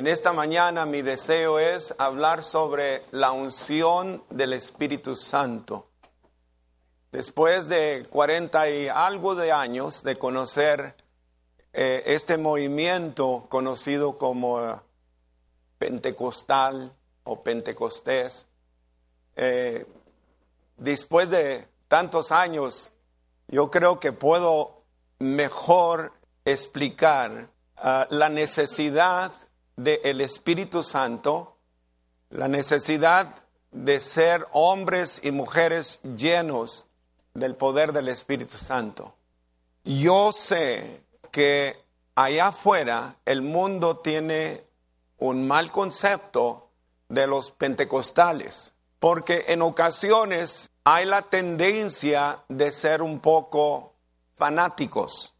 En esta mañana mi deseo es hablar sobre la unción del Espíritu Santo. Después de cuarenta y algo de años de conocer eh, este movimiento conocido como pentecostal o pentecostés, eh, después de tantos años, yo creo que puedo mejor explicar ah, la necesidad del Espíritu Santo, la necesidad de ser hombres y mujeres llenos del poder del Espíritu Santo. Yo sé que allá afuera el mundo tiene un mal concepto de los pentecostales, porque en ocasiones hay la tendencia de ser un poco fanáticos.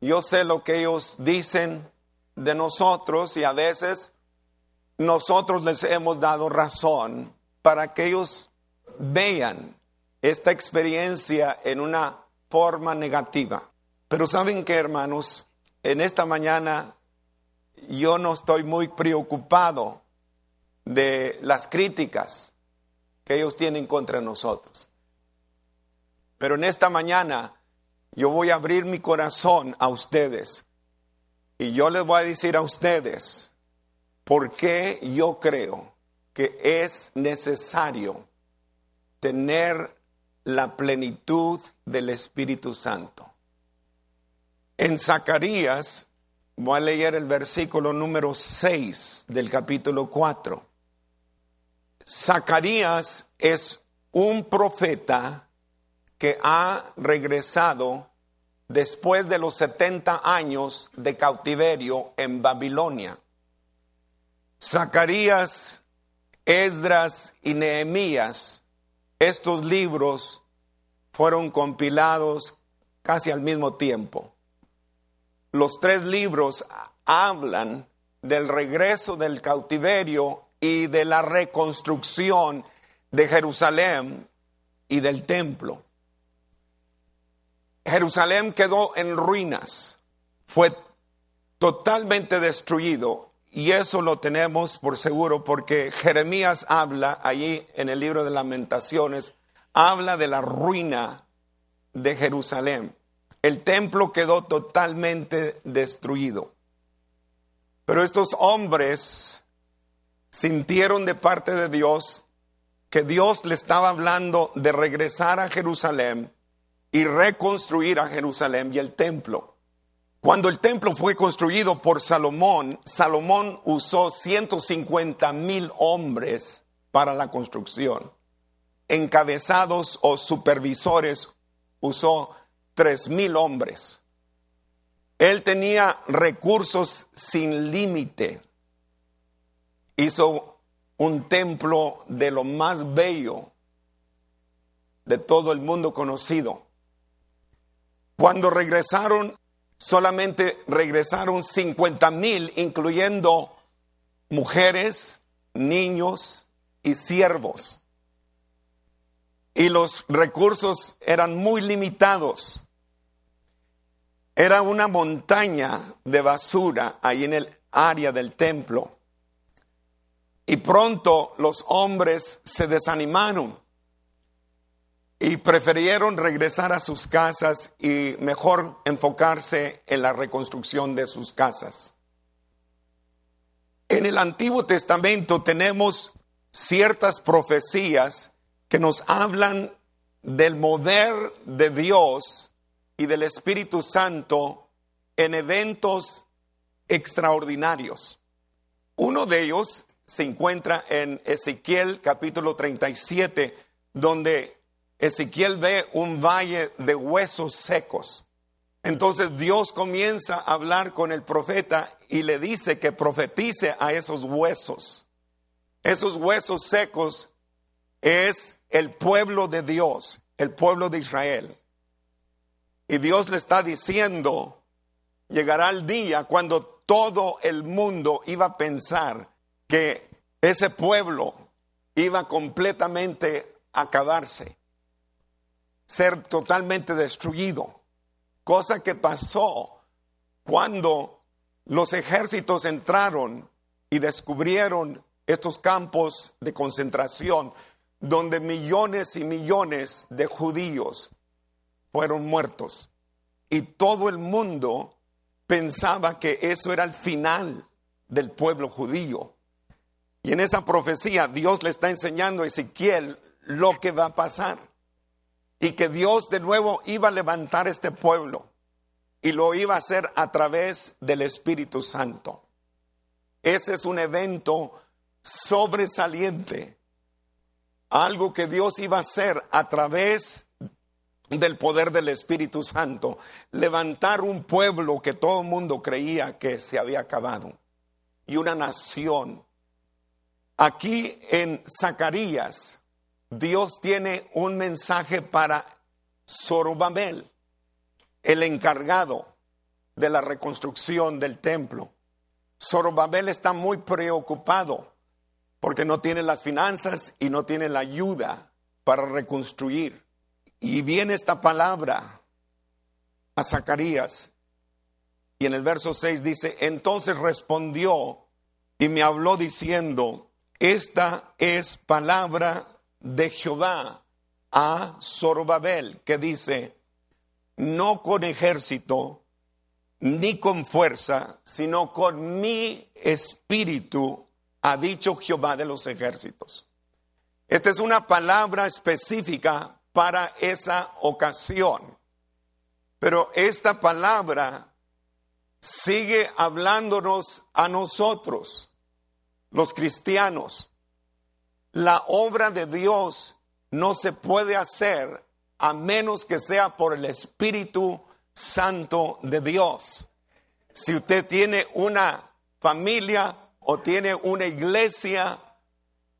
Yo sé lo que ellos dicen, de nosotros y a veces nosotros les hemos dado razón para que ellos vean esta experiencia en una forma negativa. Pero saben que, hermanos, en esta mañana yo no estoy muy preocupado de las críticas que ellos tienen contra nosotros. Pero en esta mañana yo voy a abrir mi corazón a ustedes y yo les voy a decir a ustedes por qué yo creo que es necesario tener la plenitud del Espíritu Santo. En Zacarías, voy a leer el versículo número 6 del capítulo 4. Zacarías es un profeta que ha regresado después de los 70 años de cautiverio en Babilonia. Zacarías, Esdras y Nehemías, estos libros fueron compilados casi al mismo tiempo. Los tres libros hablan del regreso del cautiverio y de la reconstrucción de Jerusalén y del templo. Jerusalén quedó en ruinas, fue totalmente destruido y eso lo tenemos por seguro porque Jeremías habla allí en el libro de lamentaciones, habla de la ruina de Jerusalén. El templo quedó totalmente destruido. Pero estos hombres sintieron de parte de Dios que Dios le estaba hablando de regresar a Jerusalén y reconstruir a Jerusalén y el templo. Cuando el templo fue construido por Salomón, Salomón usó 150 mil hombres para la construcción. Encabezados o supervisores usó tres mil hombres. Él tenía recursos sin límite. Hizo un templo de lo más bello de todo el mundo conocido. Cuando regresaron, solamente regresaron 50 mil, incluyendo mujeres, niños y siervos. Y los recursos eran muy limitados. Era una montaña de basura ahí en el área del templo. Y pronto los hombres se desanimaron y prefirieron regresar a sus casas y mejor enfocarse en la reconstrucción de sus casas. En el Antiguo Testamento tenemos ciertas profecías que nos hablan del poder de Dios y del Espíritu Santo en eventos extraordinarios. Uno de ellos se encuentra en Ezequiel capítulo 37, donde Ezequiel ve un valle de huesos secos. Entonces Dios comienza a hablar con el profeta y le dice que profetice a esos huesos. Esos huesos secos es el pueblo de Dios, el pueblo de Israel. Y Dios le está diciendo, llegará el día cuando todo el mundo iba a pensar que ese pueblo iba completamente a acabarse ser totalmente destruido, cosa que pasó cuando los ejércitos entraron y descubrieron estos campos de concentración donde millones y millones de judíos fueron muertos. Y todo el mundo pensaba que eso era el final del pueblo judío. Y en esa profecía Dios le está enseñando a Ezequiel lo que va a pasar. Y que Dios de nuevo iba a levantar este pueblo. Y lo iba a hacer a través del Espíritu Santo. Ese es un evento sobresaliente. Algo que Dios iba a hacer a través del poder del Espíritu Santo. Levantar un pueblo que todo el mundo creía que se había acabado. Y una nación. Aquí en Zacarías, Dios tiene un mensaje para Zorobabel, el encargado de la reconstrucción del templo. Zorobabel está muy preocupado porque no tiene las finanzas y no tiene la ayuda para reconstruir. Y viene esta palabra a Zacarías. Y en el verso 6 dice, entonces respondió y me habló diciendo, esta es palabra de Jehová a Zorobabel, que dice, no con ejército, ni con fuerza, sino con mi espíritu, ha dicho Jehová de los ejércitos. Esta es una palabra específica para esa ocasión. Pero esta palabra sigue hablándonos a nosotros, los cristianos. La obra de Dios no se puede hacer a menos que sea por el Espíritu Santo de Dios. Si usted tiene una familia o tiene una iglesia,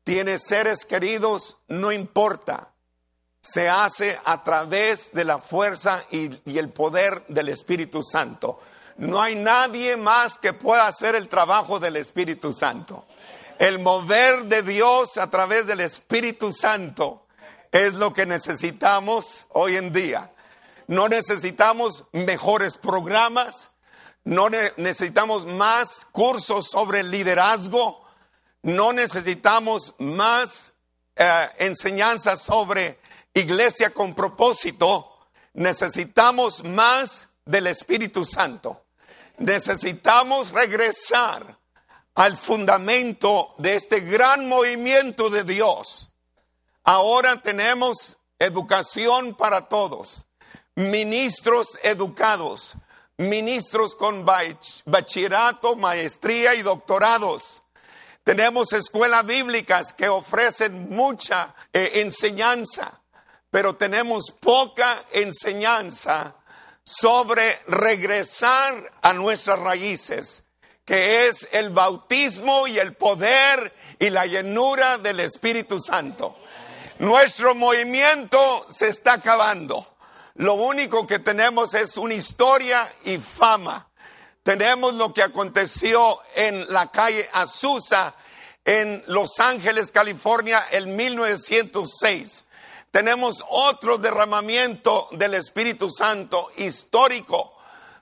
tiene seres queridos, no importa. Se hace a través de la fuerza y, y, el poder del Espíritu Santo. No hay nadie más que pueda hacer el trabajo del Espíritu Santo. El mover de Dios a través del Espíritu Santo es lo que necesitamos hoy en día. No necesitamos mejores programas, no necesitamos más cursos sobre liderazgo, no necesitamos más eh, enseñanzas sobre iglesia con propósito, necesitamos más del Espíritu Santo. Necesitamos regresar al fundamento de este gran movimiento de Dios. Ahora tenemos educación para todos ministros educados, ministros con bachillerato, maestría y doctorados. Tenemos escuelas bíblicas que ofrecen mucha eh, enseñanza, pero tenemos poca enseñanza sobre regresar a nuestras raíces, que es el bautismo y el poder y la llenura del Espíritu Santo. Nuestro movimiento se está acabando. Lo único que tenemos es una historia y fama. Tenemos lo que aconteció en la calle Azusa en Los Ángeles, California, en 1906. Tenemos otro derramamiento del Espíritu Santo histórico,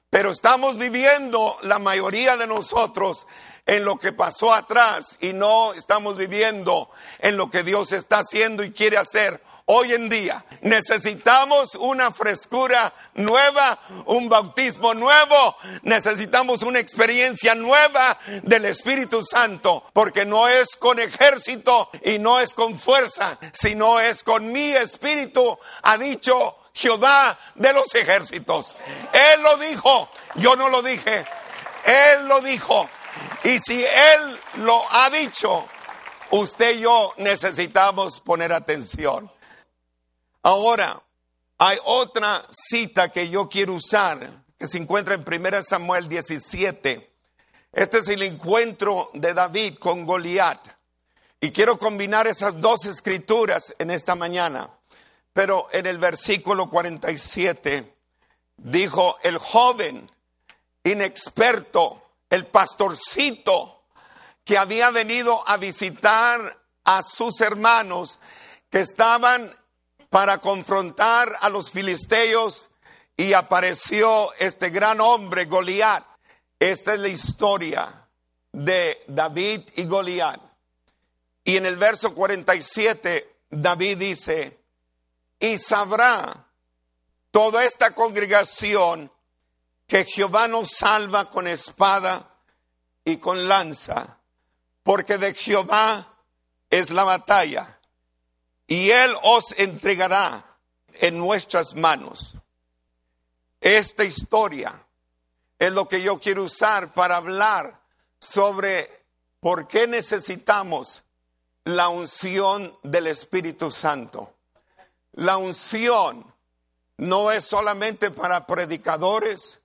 pero estamos viviendo la mayoría de nosotros en lo que pasó atrás y no estamos viviendo en lo que Dios está haciendo y quiere hacer hoy en día. Necesitamos una frescura nueva, un bautismo nuevo, necesitamos una experiencia nueva del Espíritu Santo, porque no es con ejército y no es con fuerza, sino es con mi espíritu, ha dicho Jehová de los ejércitos. Él lo dijo, yo no lo dije, Él lo dijo. Y si Él lo ha dicho, usted y yo necesitamos poner atención. Ahora, hay otra cita que yo quiero usar que se encuentra en 1 Samuel 17. Este es el encuentro de David con Goliat. Y quiero combinar esas dos escrituras en esta mañana. Pero en el versículo 47 dijo el joven inexperto, el pastorcito que había venido a visitar a sus hermanos que estaban para confrontar a los filisteos y apareció este gran hombre, Goliat. Esta es la historia de David y Goliat. Y en el verso 47, David dice, y sabrá toda esta congregación que Jehová nos salva con espada y con lanza, porque de Jehová es la batalla, y él os entregará en nuestras manos. Esta historia es lo que yo quiero usar para hablar sobre por qué necesitamos la unción del Espíritu Santo. La unción no es solamente para predicadores,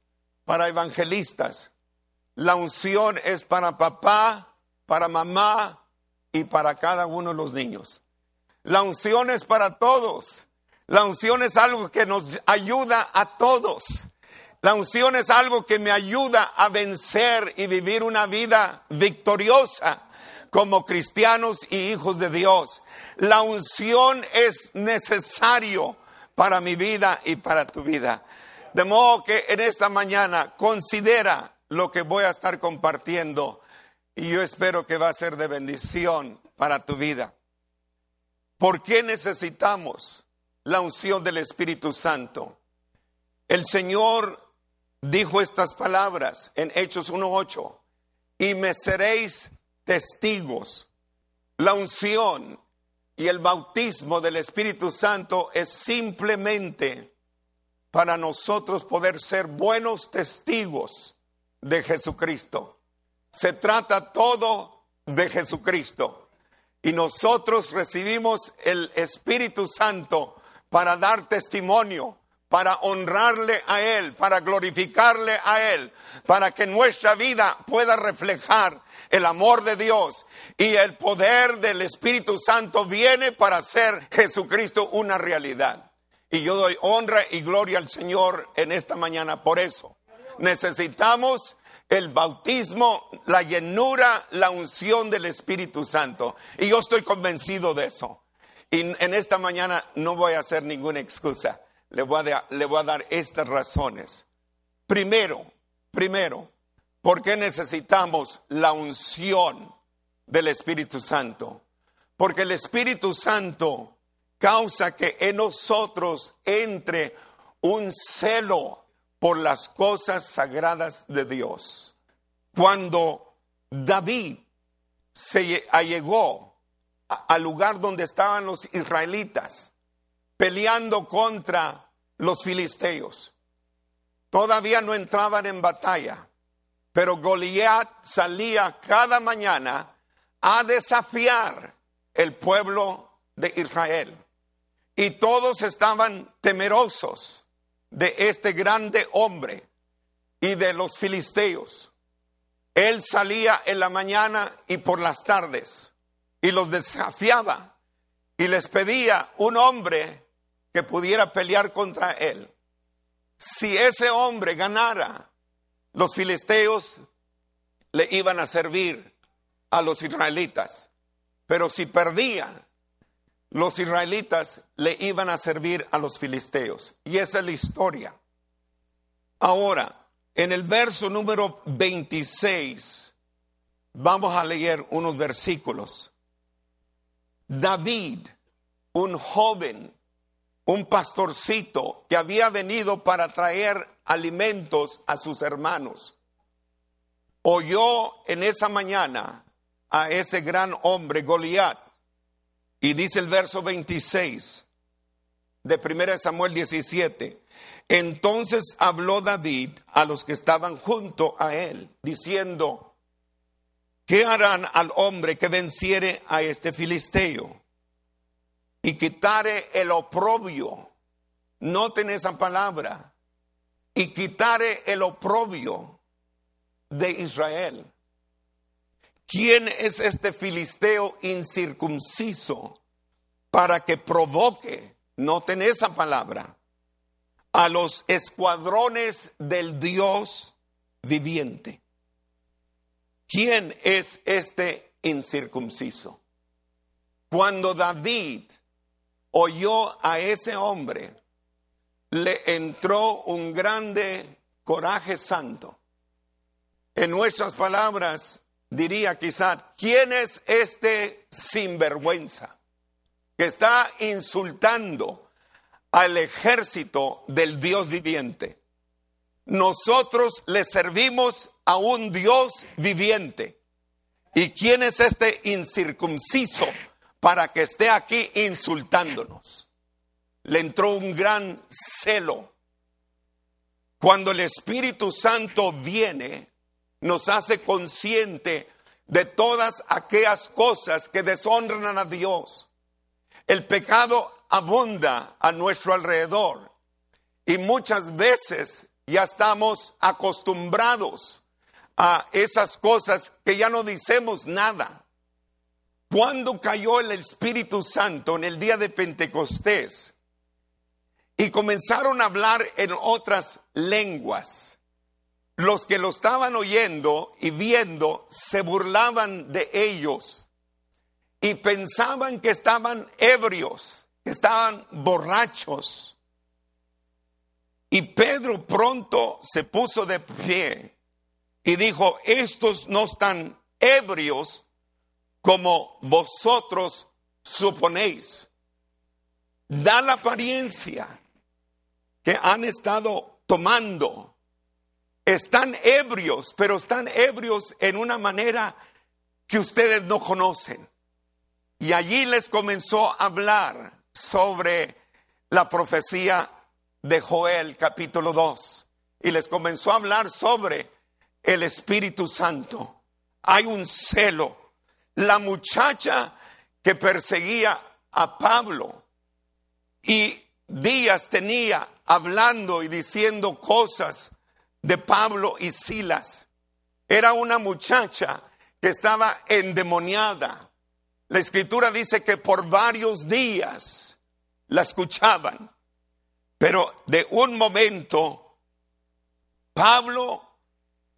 para evangelistas. La unción es para papá, para mamá y para cada uno de los niños. La unción es para todos. La unción es algo que nos ayuda a todos. La unción es algo que me ayuda a vencer y vivir una vida victoriosa como cristianos y hijos de Dios. La unción es necesario para mi vida y para tu vida. De modo que en esta mañana considera lo que voy a estar compartiendo y yo espero que va a ser de bendición para tu vida. ¿Por qué necesitamos la unción del Espíritu Santo? El Señor dijo estas palabras en Hechos 1.8, y me seréis testigos. La unción y el bautismo del Espíritu Santo es simplemente para nosotros poder ser buenos testigos de Jesucristo. Se trata todo de Jesucristo. Y nosotros recibimos el Espíritu Santo para dar testimonio, para honrarle a Él, para glorificarle a Él, para que nuestra vida pueda reflejar el amor de Dios y el poder del Espíritu Santo viene para hacer Jesucristo una realidad. Y yo doy honra y gloria al Señor en esta mañana por eso. Necesitamos el bautismo, la llenura, la unción del Espíritu Santo. Y yo estoy convencido de eso. Y en esta mañana no voy a hacer ninguna excusa. Le voy a, le voy a dar estas razones. Primero, primero, ¿Por qué necesitamos la unción del Espíritu Santo? Porque el Espíritu Santo causa que en nosotros entre un celo por las cosas sagradas de Dios. Cuando David se allegó al lugar donde estaban los israelitas peleando contra los filisteos, todavía no entraban en batalla pero Goliat salía cada mañana a desafiar el pueblo de Israel. Y todos estaban temerosos de este grande hombre y de los filisteos. Él salía en la mañana y por las tardes y los desafiaba y les pedía un hombre que pudiera pelear contra él. Si ese hombre ganara, los filisteos le iban a servir a los israelitas, pero si perdían, los israelitas le iban a servir a los filisteos. Y esa es la historia. Ahora, en el verso número 26, vamos a leer unos versículos. David, un joven, un pastorcito que había venido para traer alimentos a sus hermanos. Oyó en esa mañana a ese gran hombre Goliat. Y dice el verso 26 de 1 Samuel 17. Entonces habló David a los que estaban junto a él, diciendo, ¿qué harán al hombre que venciere a este filisteo y quitare el oprobio? Noten esa palabra, y quitare el oprobio de Israel. ¿Quién es este filisteo incircunciso para que provoque, noten esa palabra, a los escuadrones del Dios viviente? ¿Quién es este incircunciso? Cuando David oyó a ese hombre, le entró un grande coraje santo. En nuestras palabras, diría quizá, ¿quién es este sinvergüenza que está insultando al ejército del Dios viviente? Nosotros le servimos a un Dios viviente. ¿Y quién es este incircunciso para que esté aquí insultándonos? Le entró un gran celo. Cuando el Espíritu Santo viene, nos hace consciente de todas aquellas cosas que deshonran a Dios. El pecado abunda a nuestro alrededor y muchas veces ya estamos acostumbrados a esas cosas que ya no decimos nada. Cuando cayó el Espíritu Santo en el día de Pentecostés y comenzaron a hablar en otras lenguas, los que lo estaban oyendo y viendo se burlaban de ellos y pensaban que estaban ebrios, que estaban borrachos. Y Pedro pronto se puso de pie y dijo, estos no están ebrios como vosotros suponéis. Da la apariencia que han estado tomando. Están ebrios, pero están ebrios en una manera que ustedes no conocen. Y allí les comenzó a hablar sobre la profecía de Joel capítulo 2 y les comenzó a hablar sobre el Espíritu Santo. Hay un celo. La muchacha que perseguía a Pablo y días tenía hablando y diciendo cosas de Pablo y Silas. Era una muchacha que estaba endemoniada. La escritura dice que por varios días la escuchaban. Pero de un momento, Pablo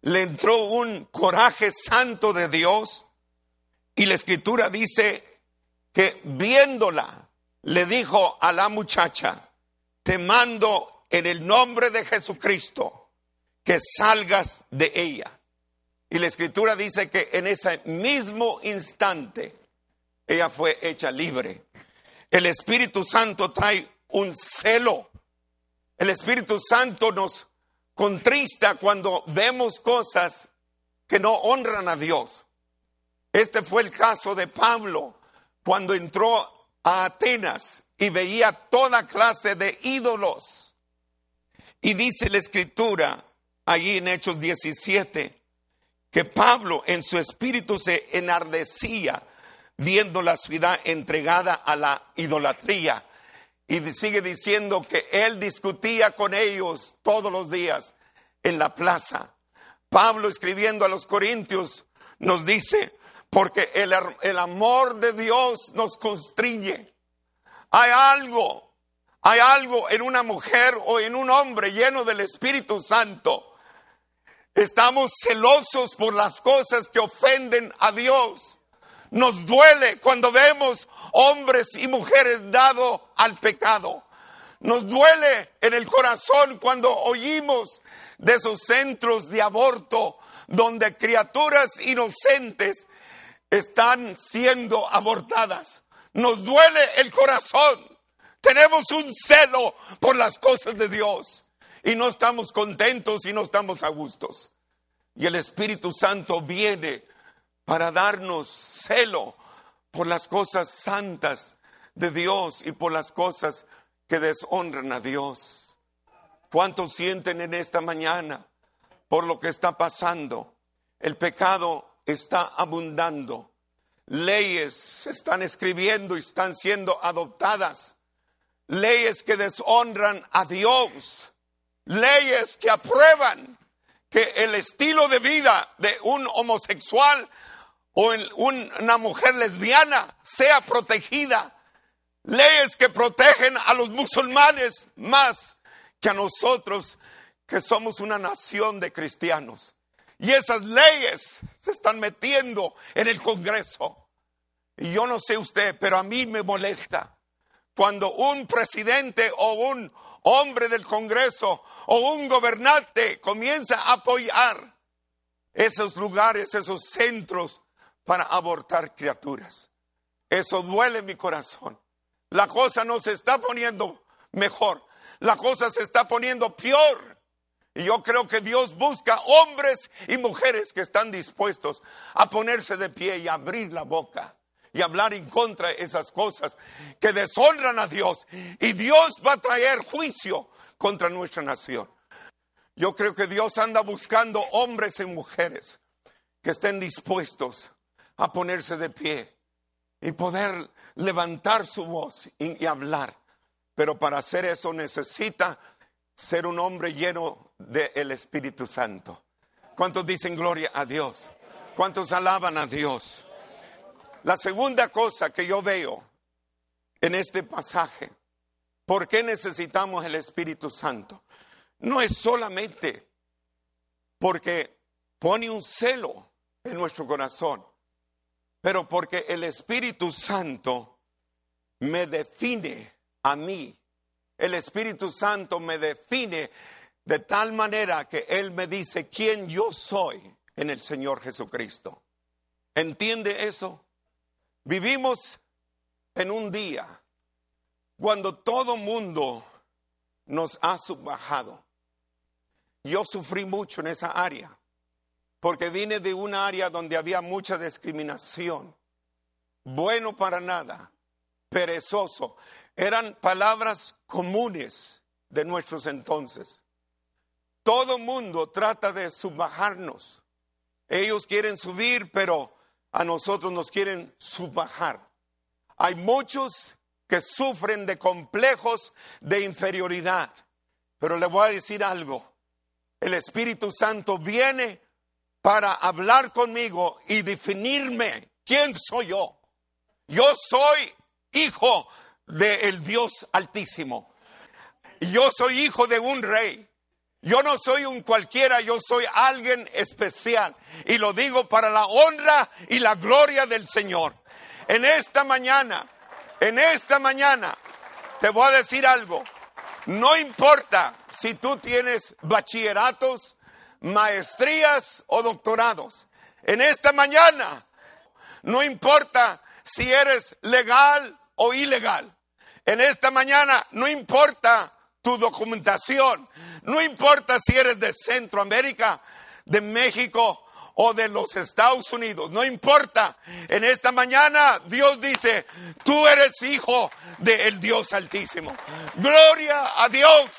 le entró un coraje santo de Dios y la escritura dice que viéndola, le dijo a la muchacha, te mando en el nombre de Jesucristo que salgas de ella. Y la escritura dice que en ese mismo instante ella fue hecha libre. El Espíritu Santo trae un celo el Espíritu Santo nos contrista cuando vemos cosas que no honran a Dios. Este fue el caso de Pablo cuando entró a Atenas y veía toda clase de ídolos. Y dice la escritura allí en Hechos 17 que Pablo en su espíritu se enardecía viendo la ciudad entregada a la idolatría y sigue diciendo que él discutía con ellos todos los días en la plaza. Pablo escribiendo a los Corintios nos dice, porque el, amor de Dios nos constriñe. Hay algo, hay algo en una mujer o en un hombre lleno del Espíritu Santo. Estamos celosos por las cosas que ofenden a Dios. Nos duele cuando vemos hombres y mujeres dados al pecado. Nos duele en el corazón cuando oímos de esos centros de aborto donde criaturas inocentes están siendo abortadas. Nos duele el corazón. Tenemos un celo por las cosas de Dios y no estamos contentos y no estamos a gustos. Y el Espíritu Santo viene para darnos celo por las cosas santas de Dios y por las cosas que deshonran a Dios. ¿Cuántos sienten en esta mañana por lo que está pasando? El pecado está abundando. Leyes se están escribiendo y están siendo adoptadas. Leyes que deshonran a Dios. Leyes que aprueban que el estilo de vida de un homosexual o una mujer lesbiana sea protegida. Leyes que protegen a los musulmanes más que a nosotros que somos una nación de cristianos. Y esas leyes se están metiendo en el Congreso. Y yo no sé usted, pero a mí me molesta cuando un presidente o un hombre del Congreso o un gobernante comienza a apoyar esos lugares, esos centros para abortar criaturas. Eso duele mi corazón. La cosa no se está poniendo mejor, la cosa se está poniendo peor. Y yo creo que Dios busca hombres y mujeres que están dispuestos a ponerse de pie y abrir la boca y hablar en contra de esas cosas que deshonran a Dios. Y Dios va a traer juicio contra nuestra nación. Yo creo que Dios anda buscando hombres y mujeres que estén dispuestos a ponerse de pie y poder levantar su voz y, hablar. Pero para hacer eso necesita ser un hombre lleno del Espíritu Santo. ¿Cuántos dicen gloria a Dios? ¿Cuántos alaban a Dios? La segunda cosa que yo veo en este pasaje, ¿por qué necesitamos el Espíritu Santo? no es solamente porque pone un celo en nuestro corazón, pero porque el Espíritu Santo me define a mí. El Espíritu Santo me define de tal manera que Él me dice quién yo soy en el Señor Jesucristo. ¿Entiende eso? Vivimos en un día cuando todo mundo nos ha subbajado. Yo sufrí mucho en esa área, porque vine de una área donde había mucha discriminación, bueno para nada, perezoso. Eran palabras comunes de nuestros entonces. Todo mundo trata de subbajarnos. Ellos quieren subir, pero a nosotros nos quieren subbajar. Hay muchos que sufren de complejos de inferioridad. Pero le voy a decir algo el Espíritu Santo viene para hablar conmigo y definirme quién soy yo. Yo soy hijo del Dios Altísimo. Yo soy hijo de un rey. Yo no soy un cualquiera, yo soy alguien especial. Y lo digo para la honra y la gloria del Señor. En esta mañana, en esta mañana, te voy a decir algo. No importa si tú tienes bachilleratos, maestrías o doctorados. En esta mañana, no importa si eres legal o ilegal. En esta mañana, no importa tu documentación. No importa si eres de Centroamérica, de México o de los Estados Unidos, no importa. En esta mañana Dios dice, tú eres hijo del Dios Altísimo. Gloria a Dios.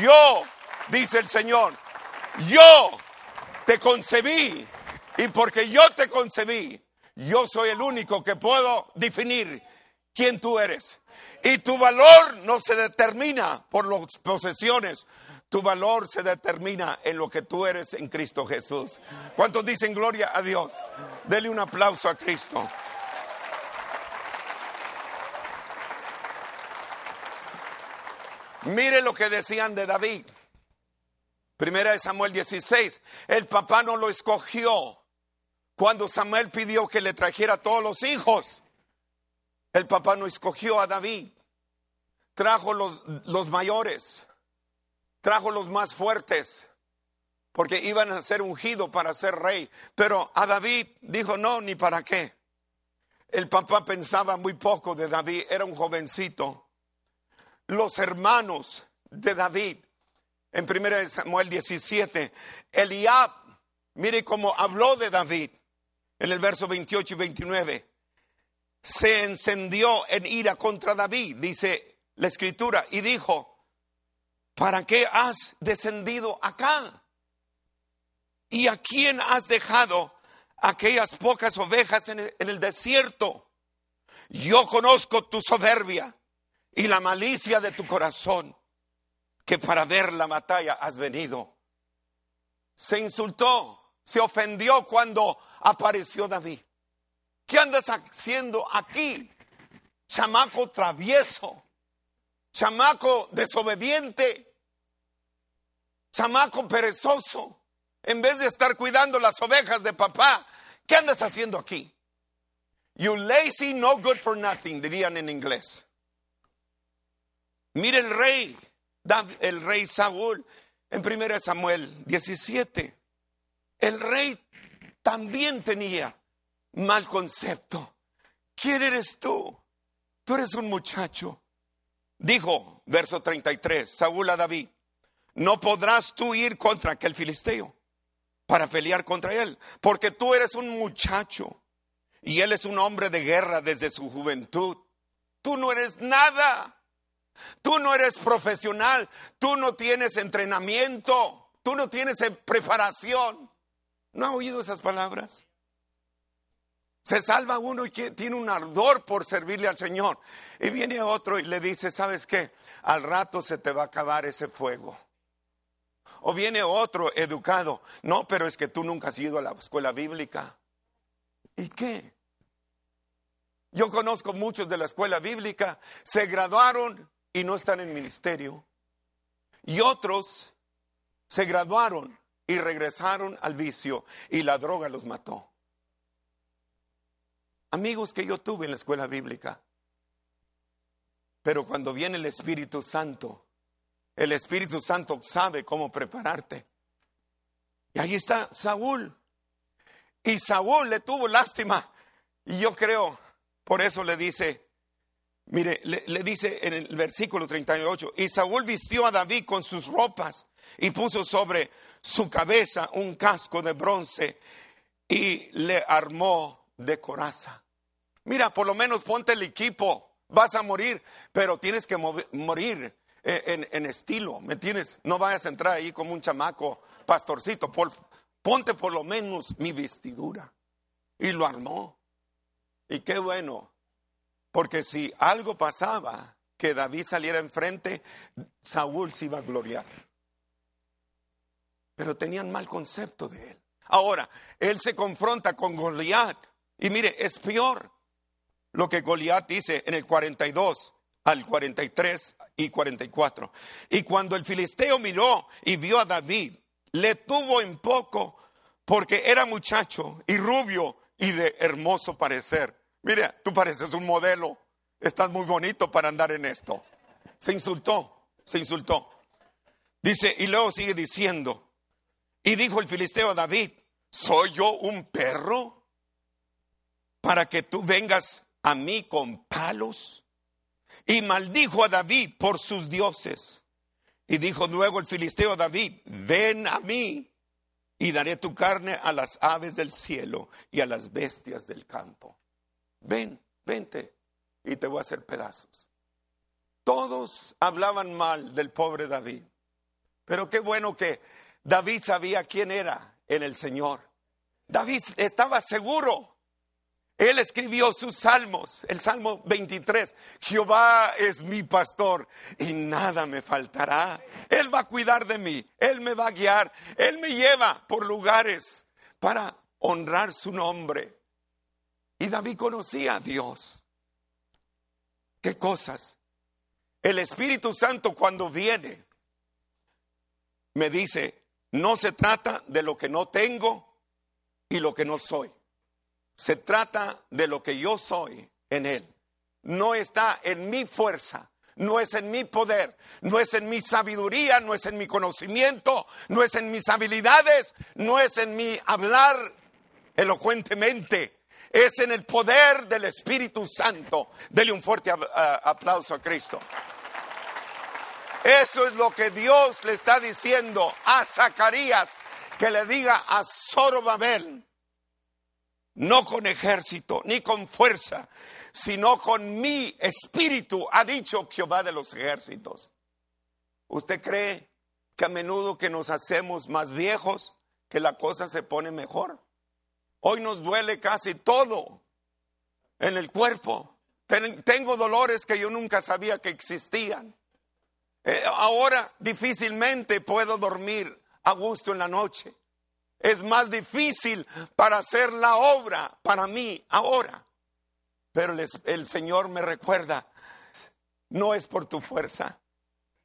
Yo, dice el Señor, yo te concebí y porque yo te concebí, yo soy el único que puedo definir quién tú eres. Y tu valor no se determina por las posesiones, tu valor se determina en lo que tú eres en Cristo Jesús. ¿Cuántos dicen gloria a Dios? Dele un aplauso a Cristo. Mire lo que decían de David. Primera de Samuel 16. El papá no lo escogió. Cuando Samuel pidió que le trajera todos los hijos, el papá no escogió a David. Trajo los, los mayores trajo los más fuertes, porque iban a ser ungidos para ser rey. Pero a David dijo, no, ni para qué. El papá pensaba muy poco de David, era un jovencito. Los hermanos de David, en 1 Samuel 17, Eliab, mire cómo habló de David en el verso 28 y 29. Se encendió en ira contra David, dice la escritura, y dijo, ¿para qué has descendido acá? ¿Y a quién has dejado aquellas pocas ovejas en el, desierto? Yo conozco tu soberbia y la malicia de tu corazón, que para ver la batalla has venido. Se insultó, se ofendió cuando apareció David. ¿Qué andas haciendo aquí? Chamaco travieso, chamaco desobediente, chamaco perezoso, en vez de estar cuidando las ovejas de papá, ¿qué andas haciendo aquí? You lazy, no good for nothing, dirían en inglés. Mire el rey, el rey Saúl, en 1 Samuel 17. el rey también tenía mal concepto. ¿Quién eres tú? Tú eres un muchacho. Dijo, verso 33, Saúl a David, no podrás tú ir contra aquel filisteo para pelear contra él, porque tú eres un muchacho y él es un hombre de guerra desde su juventud. Tú no eres nada. Tú no eres profesional, tú no tienes entrenamiento, tú no tienes preparación. ¿No ha oído esas palabras? Se salva uno y tiene un ardor por servirle al Señor. Y viene otro y le dice, ¿sabes qué? Al rato se te va a acabar ese fuego. O viene otro educado, no, pero es que tú nunca has ido a la escuela bíblica. ¿Y qué? Yo conozco muchos de la escuela bíblica, se graduaron y no están en ministerio. Y otros se graduaron y regresaron al vicio y la droga los mató. Amigos que yo tuve en la escuela bíblica. Pero cuando viene el Espíritu Santo, el Espíritu Santo sabe cómo prepararte. Y ahí está Saúl. Y Saúl le tuvo lástima. Y yo creo, por eso le dice, mire, le, dice en el versículo 38, y Saúl vistió a David con sus ropas y puso sobre su cabeza un casco de bronce y le armó de coraza. Mira, por lo menos ponte el equipo, vas a morir, pero tienes que morir en, estilo, ¿me entiendes? No vayas a entrar ahí como un chamaco pastorcito, ponte por lo menos mi vestidura. Y lo armó. Y qué bueno, porque si algo pasaba, que David saliera enfrente, Saúl se iba a gloriar. Pero tenían mal concepto de él. Ahora, él se confronta con Goliat. Y mire, es peor lo que Goliat dice en el 42 al 43 y 44. Y cuando el filisteo miró y vio a David, le tuvo en poco porque era muchacho y rubio y de hermoso parecer. Mira, tú pareces un modelo, estás muy bonito para andar en esto. Se insultó, se insultó. Dice, y luego sigue diciendo, y dijo el filisteo a David, ¿soy yo un perro para que tú vengas a mí con palos? y maldijo a David por sus dioses. Y dijo luego el filisteo a David, ven a mí y daré tu carne a las aves del cielo y a las bestias del campo. Ven, vente y te voy a hacer pedazos. Todos hablaban mal del pobre David, pero qué bueno que David sabía quién era en el Señor. David estaba seguro él escribió sus salmos, el Salmo 23, Jehová es mi pastor y nada me faltará. Él va a cuidar de mí, Él me va a guiar, Él me lleva por lugares para honrar su nombre. Y David conocía a Dios. ¿Qué cosas? El Espíritu Santo cuando viene me dice, no se trata de lo que no tengo y lo que no soy. Se trata de lo que yo soy en Él. No está en mi fuerza, no es en mi poder, no es en mi sabiduría, no es en mi conocimiento, no es en mis habilidades, no es en mi hablar elocuentemente, es en el poder del Espíritu Santo. Dele un fuerte aplauso a Cristo. Eso es lo que Dios le está diciendo a Zacarías, que le diga a Zorobabel, no con ejército, ni con fuerza, sino con mi espíritu, ha dicho Jehová de los ejércitos. ¿Usted cree que a menudo que nos hacemos más viejos, que la cosa se pone mejor? Hoy nos duele casi todo en el cuerpo. Tengo dolores que yo nunca sabía que existían. Eh, ahora difícilmente puedo dormir a gusto en la noche es más difícil para hacer la obra para mí ahora. Pero el Señor me recuerda, no es por tu fuerza,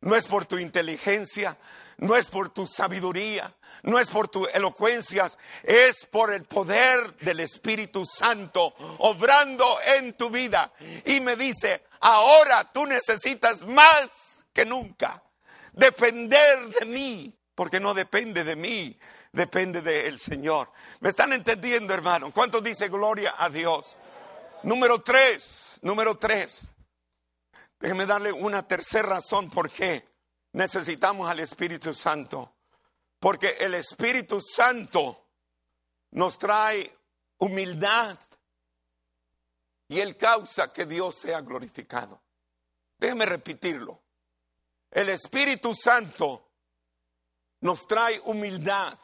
no es por tu inteligencia, no es por tu sabiduría, no es por tu elocuencia, es por el poder del Espíritu Santo obrando en tu vida. Y me dice, ahora tú necesitas más que nunca depender de mí, porque no depende de mí, depende del Señor. ¿Me están entendiendo, hermano? ¿Cuántos dice gloria a Dios? Número tres, número tres. Déjeme darle una tercera razón por qué necesitamos al Espíritu Santo. Porque el Espíritu Santo nos trae humildad y Él causa que Dios sea glorificado. Déjeme repetirlo. El Espíritu Santo nos trae humildad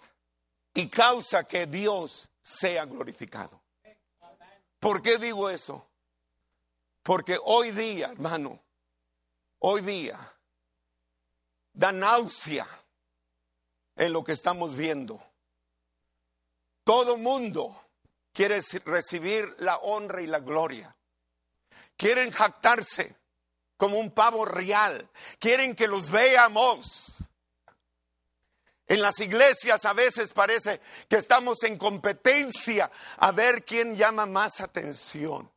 y causa que Dios sea glorificado. ¿Por qué digo eso? Porque hoy día, hermano, hoy día da náusea en lo que estamos viendo. Todo mundo quiere recibir la honra y la gloria. Quieren jactarse como un pavo real. Quieren que los veamos. En las iglesias a veces parece que estamos en competencia a ver quién llama más atención.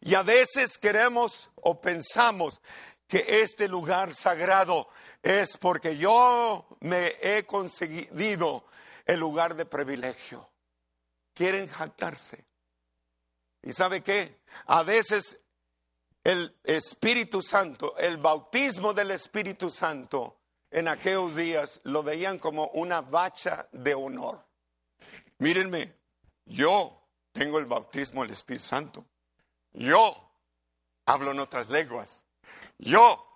Y a veces queremos o pensamos que este lugar sagrado es porque yo me he conseguido el lugar de privilegio. Quieren jactarse. ¿Y sabe qué? A veces el Espíritu Santo, el bautismo del Espíritu Santo, en aquellos días lo veían como una bacha de honor. Mírenme, yo tengo el bautismo del Espíritu Santo. Yo hablo en otras lenguas. Yo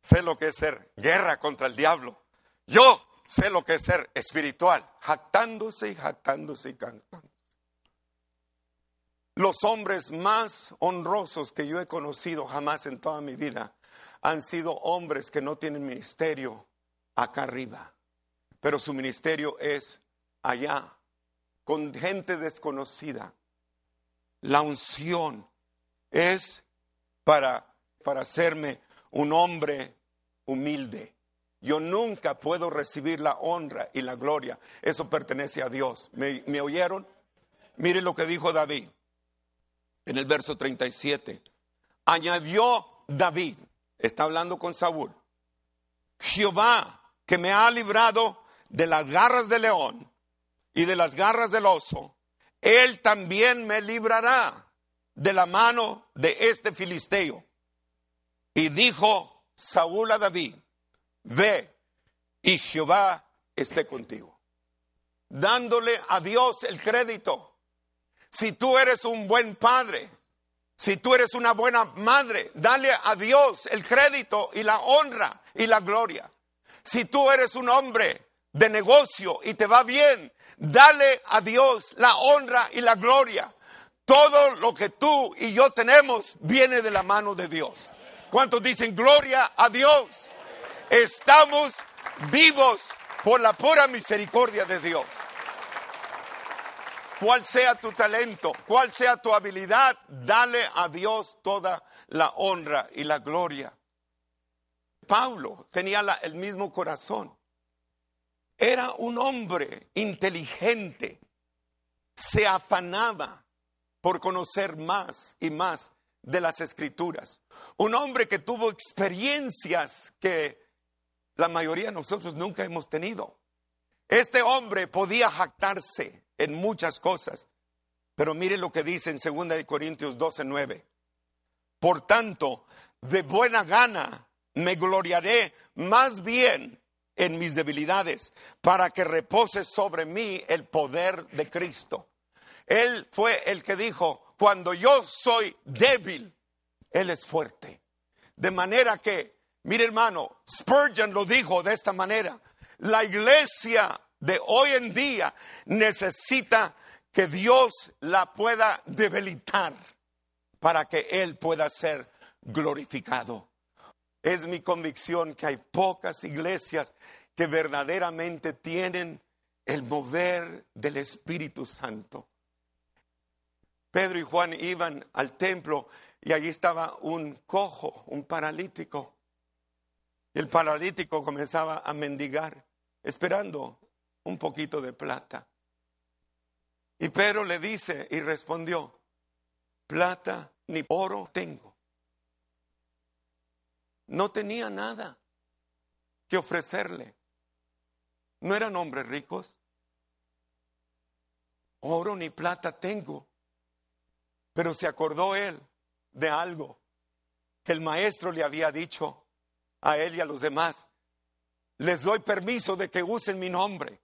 sé lo que es ser guerra contra el diablo. Yo sé lo que es ser espiritual, jactándose y jactándose y cantando. Los hombres más honrosos que yo he conocido jamás en toda mi vida han sido hombres que no tienen ministerio acá arriba, pero su ministerio es allá, con gente desconocida. La unción es para, para hacerme un hombre humilde. Yo nunca puedo recibir la honra y la gloria. Eso pertenece a Dios. ¿Me, me oyeron? Mire lo que dijo David en el verso 37. Añadió David, está hablando con Saúl, Jehová que me ha librado de las garras del león y de las garras del oso, él también me librará de la mano de este filisteo. Y dijo Saúl a David, ve y Jehová esté contigo, dándole a Dios el crédito si tú eres un buen padre, si tú eres una buena madre, dale a Dios el crédito y la honra y la gloria. Si tú eres un hombre de negocio y te va bien, dale a Dios la honra y la gloria. Todo lo que tú y yo tenemos viene de la mano de Dios. ¿Cuántos dicen gloria a Dios? Estamos vivos por la pura misericordia de Dios cuál sea tu talento, cuál sea tu habilidad, dale a Dios toda la honra y la gloria. Pablo tenía el mismo corazón. Era un hombre inteligente. Se afanaba por conocer más y más de las escrituras. Un hombre que tuvo experiencias que la mayoría de nosotros nunca hemos tenido. Este hombre podía jactarse en muchas cosas. Pero mire lo que dice en 2 Corintios 12, 9. Por tanto, de buena gana me gloriaré más bien en mis debilidades, para que repose sobre mí el poder de Cristo. Él fue el que dijo, cuando yo soy débil, Él es fuerte. De manera que, mire hermano, Spurgeon lo dijo de esta manera, la iglesia de hoy en día necesita que Dios la pueda debilitar para que Él pueda ser glorificado. Es mi convicción que hay pocas iglesias que verdaderamente tienen el mover del Espíritu Santo. Pedro y Juan iban al templo y allí estaba un cojo, un paralítico. Y el paralítico comenzaba a mendigar, esperando un poquito de plata. Y Pedro le dice y respondió, plata ni oro tengo. No tenía nada que ofrecerle. No eran hombres ricos, oro ni plata tengo. Pero se acordó él de algo que el maestro le había dicho a él y a los demás. Les doy permiso de que usen mi nombre.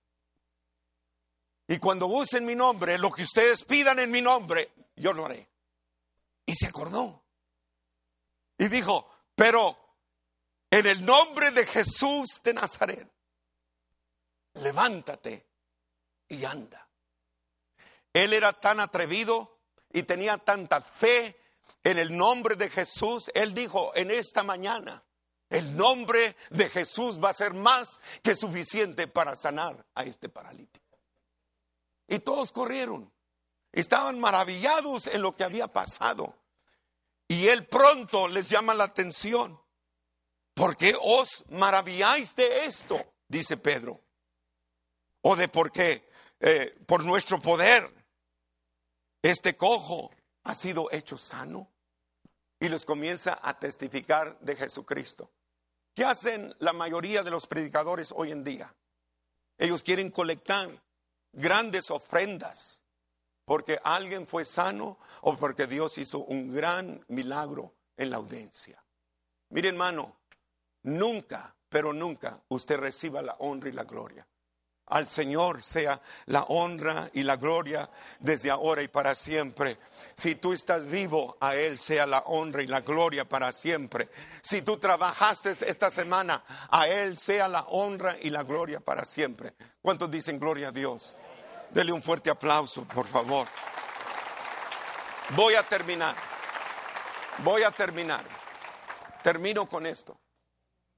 Y cuando usen mi nombre, lo que ustedes pidan en mi nombre, yo lo haré. Y se acordó. Y dijo, pero en el nombre de Jesús de Nazaret, levántate y anda. Él era tan atrevido y tenía tanta fe en el nombre de Jesús. Él dijo en esta mañana, el nombre de Jesús va a ser más que suficiente para sanar a este paralítico. Y todos corrieron. Estaban maravillados en lo que había pasado. Y él pronto les llama la atención. ¿Por qué os maravilláis de esto? Dice Pedro. O de por qué, eh, por nuestro poder, este cojo ha sido hecho sano. Y les comienza a testificar de Jesucristo. ¿Qué hacen la mayoría de los predicadores hoy en día? Ellos quieren colectar grandes ofrendas porque alguien fue sano o porque Dios hizo un gran milagro en la audiencia. Mire hermano, nunca, pero nunca usted reciba la honra y la gloria. Al Señor sea la honra y la gloria desde ahora y para siempre. Si tú estás vivo, a Él sea la honra y la gloria para siempre. Si tú trabajaste esta semana, a Él sea la honra y la gloria para siempre. ¿Cuántos dicen gloria a Dios? Dele un fuerte aplauso, por favor. Voy a terminar. Voy a terminar. Termino con esto.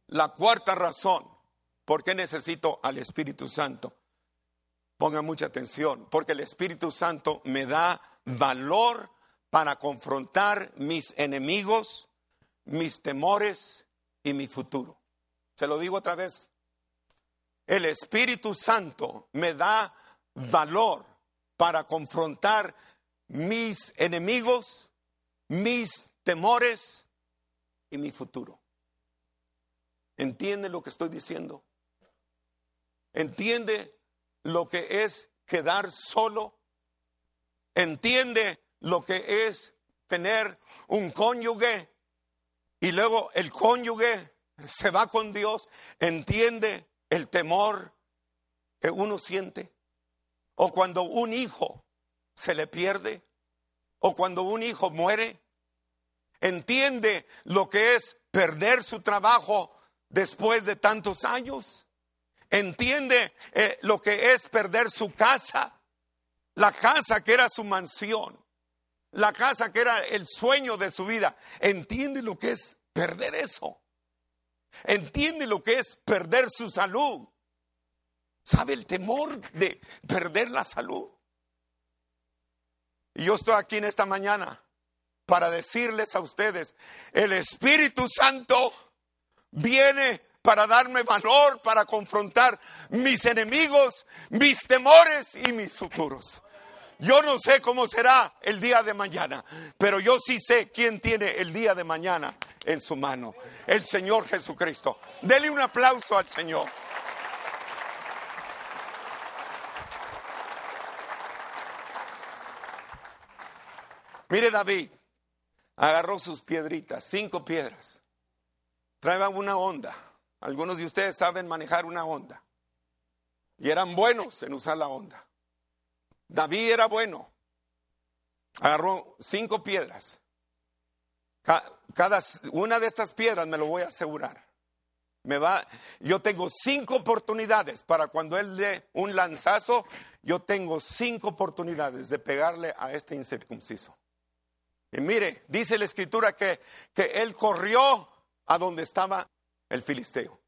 La cuarta razón ¿Por qué necesito al Espíritu Santo? Ponga mucha atención, porque el Espíritu Santo me da valor para confrontar mis enemigos, mis temores y mi futuro. Se lo digo otra vez. El Espíritu Santo me da valor para confrontar mis enemigos, mis temores y mi futuro. ¿Entiende lo que estoy diciendo? entiende lo que es quedar solo, entiende lo que es tener un cónyuge y luego el cónyuge se va con Dios, entiende el temor que uno siente, o cuando un hijo se le pierde, o cuando un hijo muere, entiende lo que es perder su trabajo después de tantos años entiende eh, lo que es perder su casa, la casa que era su mansión, la casa que era el sueño de su vida, entiende lo que es perder eso, entiende lo que es perder su salud, sabe el temor de perder la salud. Y yo estoy aquí en esta mañana para decirles a ustedes, el Espíritu Santo viene para darme valor, para confrontar mis enemigos, mis temores y mis futuros. Yo no sé cómo será el día de mañana, pero yo sí sé quién tiene el día de mañana en su mano. El Señor Jesucristo. Dele un aplauso al Señor. Mire David, agarró sus piedritas, cinco piedras. Traían una onda algunos de ustedes saben manejar una onda. Y eran buenos en usar la onda. David era bueno. Agarró cinco piedras. Cada una de estas piedras me lo voy a asegurar. Me va, yo tengo cinco oportunidades para cuando él dé un lanzazo, yo tengo cinco oportunidades de pegarle a este incircunciso. Y mire, dice la escritura que, que él corrió a donde estaba el filisteo.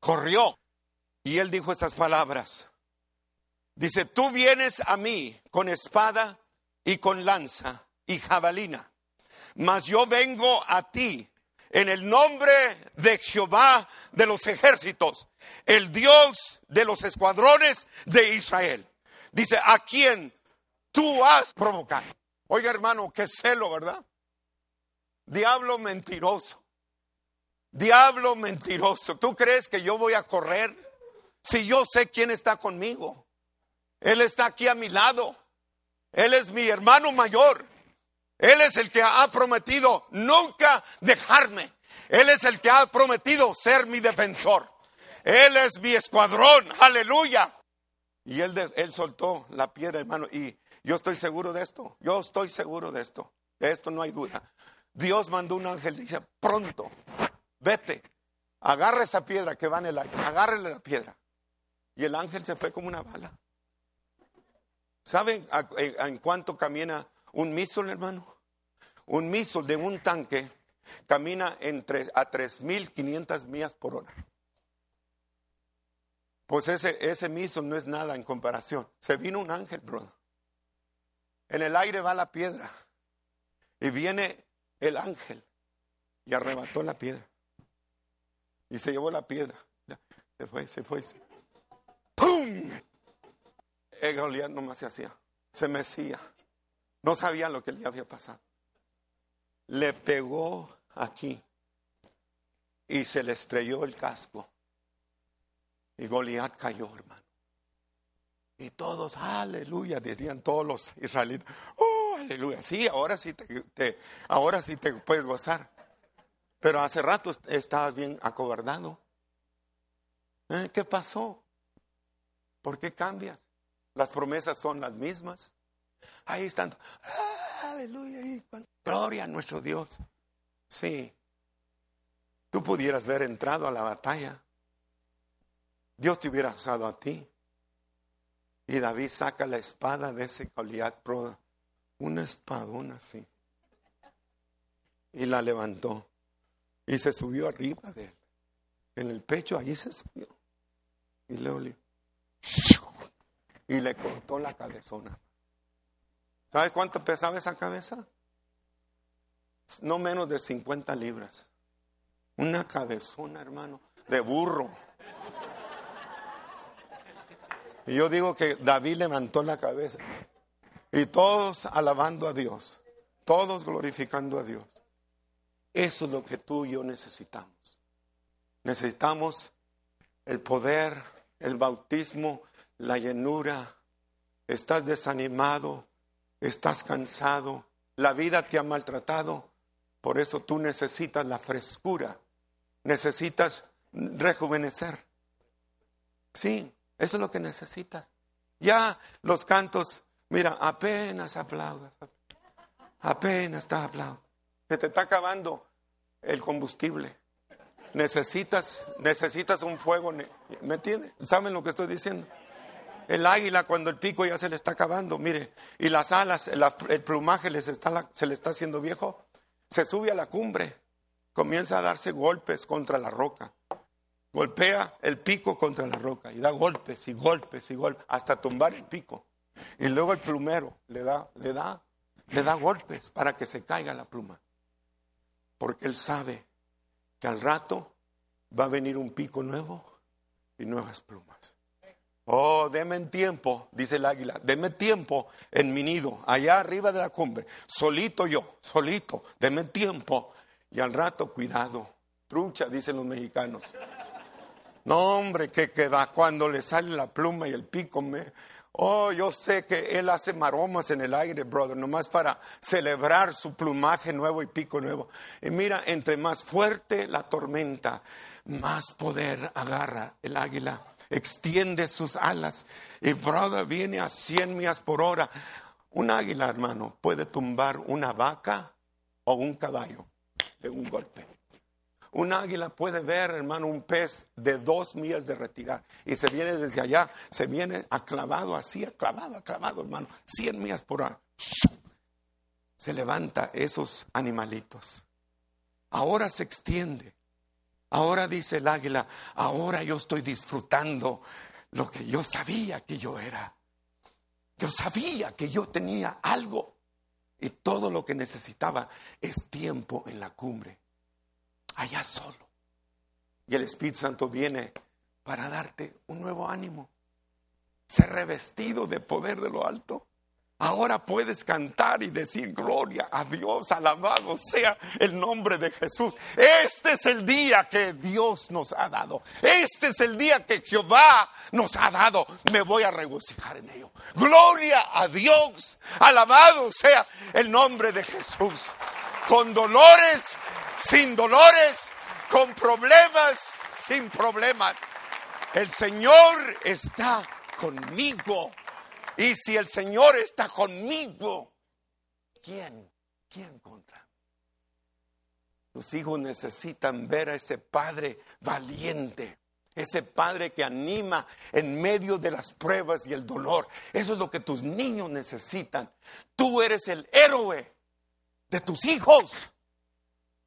Corrió. Y él dijo estas palabras. Dice, tú vienes a mí con espada y con lanza y jabalina, mas yo vengo a ti en el nombre de Jehová de los ejércitos, el Dios de los escuadrones de Israel. Dice, a quien tú has provocado. Oiga hermano, qué celo, ¿verdad? Diablo mentiroso. Diablo mentiroso, ¿tú crees que yo voy a correr? Si yo sé quién está conmigo. Él está aquí a mi lado. Él es mi hermano mayor. Él es el que ha prometido nunca dejarme. Él es el que ha prometido ser mi defensor. Él es mi escuadrón. Aleluya. Y él, él soltó la piedra, hermano. Y yo estoy seguro de esto. Yo estoy seguro de esto. De esto no hay duda. Dios mandó un ángel y dice, pronto, vete, agarra esa piedra que va en el aire, agárrele la piedra. Y el ángel se fue como una bala. ¿Saben en cuánto camina un misil, hermano? Un misil de un tanque camina entre, a 3.500 millas por hora. Pues ese, ese misil no es nada en comparación. Se vino un ángel, brother. En el aire va la piedra. Y viene el ángel y arrebató la piedra. Y se llevó la piedra. Se fue, se fue. ¡Pum! El Goliat nomás se hacía. Se mecía. No sabía lo que le había pasado. Le pegó aquí y se le estrelló el casco. Y Goliat cayó, hermano. Y todos, aleluya, decían todos los israelitas, oh, aleluya. Sí, ahora sí te, ahora sí te puedes gozar. Pero hace rato estabas bien acobardado. ¿Eh? ¿Qué pasó? ¿Por qué cambias? Las promesas son las mismas. Ahí están. aleluya. Gloria a nuestro Dios. Sí. Tú pudieras haber entrado a la batalla. Dios te hubiera usado a ti. Y David saca la espada de ese Goliat, una espadona así. Y la levantó. Y se subió arriba de él. En el pecho, allí se subió. Y le Y le cortó la cabezona. ¿Sabes cuánto pesaba esa cabeza? No menos de 50 libras. Una cabezona, hermano, de burro. Y yo digo que David levantó la cabeza y todos alabando a Dios, todos glorificando a Dios. Eso es lo que tú y yo necesitamos. Necesitamos el poder, el bautismo, la llenura. Estás desanimado, estás cansado, la vida te ha maltratado. Por eso tú necesitas la frescura, necesitas rejuvenecer. Sí, eso es lo que necesitas. Ya los cantos, mira, apenas aplaudas. Apenas está aplaudiendo. Se te está acabando el combustible. Necesitas, necesitas un fuego. ¿Me entiendes? ¿Saben lo que estoy diciendo? El águila cuando el pico ya se le está acabando, mire, y las alas, el, plumaje les está, se le está haciendo viejo, se sube a la cumbre, comienza a darse golpes contra la roca golpea el pico contra la roca y da golpes y golpes y golpes hasta tumbar el pico. Y luego el plumero le da, le da, le da golpes para que se caiga la pluma. Porque él sabe que al rato va a venir un pico nuevo y nuevas plumas. Oh, deme tiempo, dice el águila, deme tiempo en mi nido, allá arriba de la cumbre, solito yo, solito, deme tiempo. Y al rato, cuidado, trucha, dicen los mexicanos. No, hombre, que queda cuando le sale la pluma y el pico. Me... Oh, yo sé que él hace maromas en el aire, brother, nomás para celebrar su plumaje nuevo y pico nuevo. Y mira, entre más fuerte la tormenta, más poder agarra el águila. Extiende sus alas y, brother, viene a 100 millas por hora. Un águila, hermano, puede tumbar una vaca o un caballo de un golpe. Un águila puede ver, hermano, un pez de dos millas de retirar y se viene desde allá, se viene aclavado así, aclavado, aclavado, hermano, cien millas por hora. Se levanta esos animalitos. Ahora se extiende. Ahora dice el águila, ahora yo estoy disfrutando lo que yo sabía que yo era. Yo sabía que yo tenía algo y todo lo que necesitaba es tiempo en la cumbre allá solo. Y el Espíritu Santo viene para darte un nuevo ánimo. Ser revestido de poder de lo alto. Ahora puedes cantar y decir gloria a Dios, alabado sea el nombre de Jesús. Este es el día que Dios nos ha dado. Este es el día que Jehová nos ha dado. Me voy a regocijar en ello. Gloria a Dios, alabado sea el nombre de Jesús. Con dolores, sin dolores, con problemas, sin problemas. El Señor está conmigo. Y si el Señor está conmigo, ¿quién? ¿Quién contra? Tus hijos necesitan ver a ese padre valiente, ese padre que anima en medio de las pruebas y el dolor. Eso es lo que tus niños necesitan. Tú eres el héroe de tus hijos.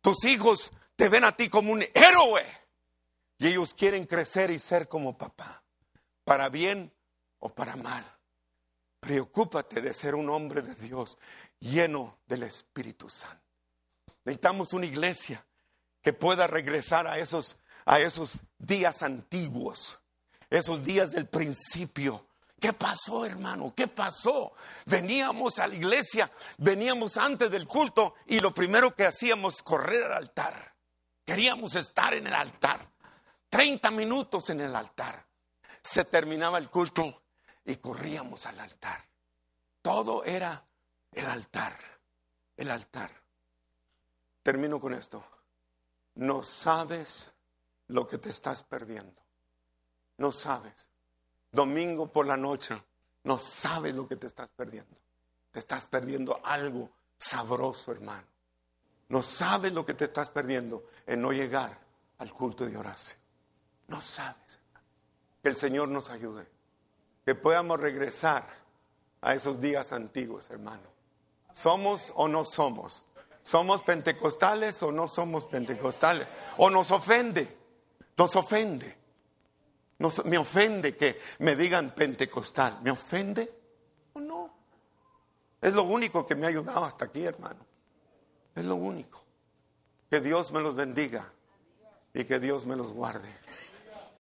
Tus hijos te ven a ti como un héroe. Y ellos quieren crecer y ser como papá, para bien o para mal. Preocúpate de ser un hombre de Dios lleno del Espíritu Santo. Necesitamos una iglesia que pueda regresar a esos, a esos días antiguos, esos días del principio. ¿Qué pasó, hermano? ¿Qué pasó? Veníamos a la iglesia, veníamos antes del culto y lo primero que hacíamos correr al altar. Queríamos estar en el altar. 30 minutos en el altar. Se terminaba el culto y corríamos al altar. Todo era el altar, el altar. Termino con esto. No sabes lo que te estás perdiendo. No sabes. Domingo por la noche, no sabes lo que te estás perdiendo. Te estás perdiendo algo sabroso, hermano. No sabes lo que te estás perdiendo en no llegar al culto de oración. No sabes. Que el Señor nos ayude que podamos regresar a esos días antiguos, hermano. ¿Somos o no somos? ¿Somos pentecostales o no somos pentecostales? ¿O nos ofende? Nos ofende. Me ofende que me digan pentecostal. ¿Me ofende o no? Es lo único que me ha ayudado hasta aquí, hermano. Es lo único. Que Dios me los bendiga y que Dios me los guarde.